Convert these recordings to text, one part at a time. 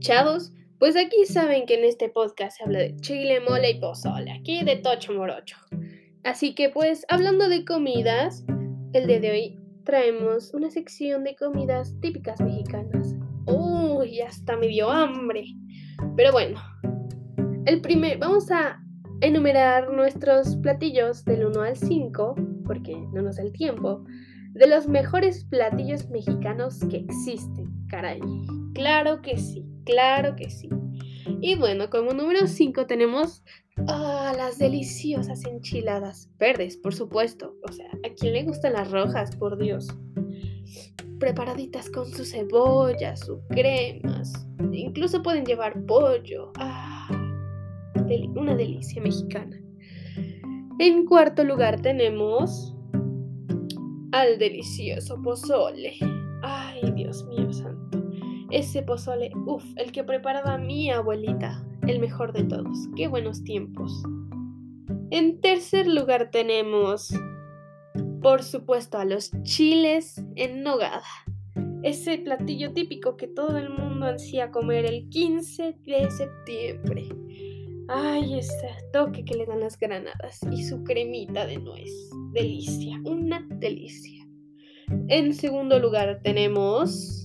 Chavos, pues aquí saben que en este podcast se habla de chile, mole y pozole, aquí de tocho morocho. Así que pues, hablando de comidas, el día de hoy traemos una sección de comidas típicas mexicanas. Uy, hasta me dio hambre. Pero bueno, el primer, vamos a enumerar nuestros platillos del 1 al 5, porque no nos da el tiempo, de los mejores platillos mexicanos que existen, caray. Claro que sí, claro que sí. Y bueno, como número 5 tenemos ah, las deliciosas enchiladas verdes, por supuesto. O sea, ¿a quién le gustan las rojas, por Dios? Preparaditas con su cebolla, su cremas. Incluso pueden llevar pollo. Ah, una delicia mexicana. En cuarto lugar tenemos al delicioso pozole. Ay, Dios mío santo. Ese pozole, uff, el que preparaba mi abuelita, el mejor de todos. Qué buenos tiempos. En tercer lugar tenemos, por supuesto, a los chiles en nogada. Ese platillo típico que todo el mundo ansía comer el 15 de septiembre. Ay, ese toque que le dan las granadas y su cremita de nuez. Delicia, una delicia. En segundo lugar tenemos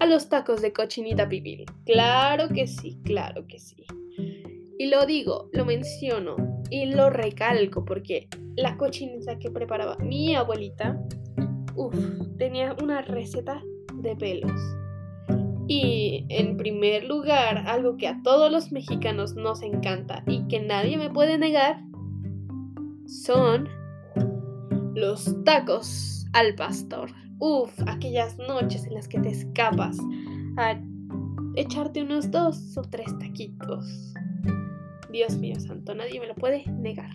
a los tacos de cochinita pibil. Claro que sí, claro que sí. Y lo digo, lo menciono y lo recalco porque la cochinita que preparaba mi abuelita, uff, tenía una receta de pelos. Y en primer lugar, algo que a todos los mexicanos nos encanta y que nadie me puede negar, son los tacos al pastor. Uf, aquellas noches en las que te escapas a echarte unos dos o tres taquitos. Dios mío santo, nadie me lo puede negar.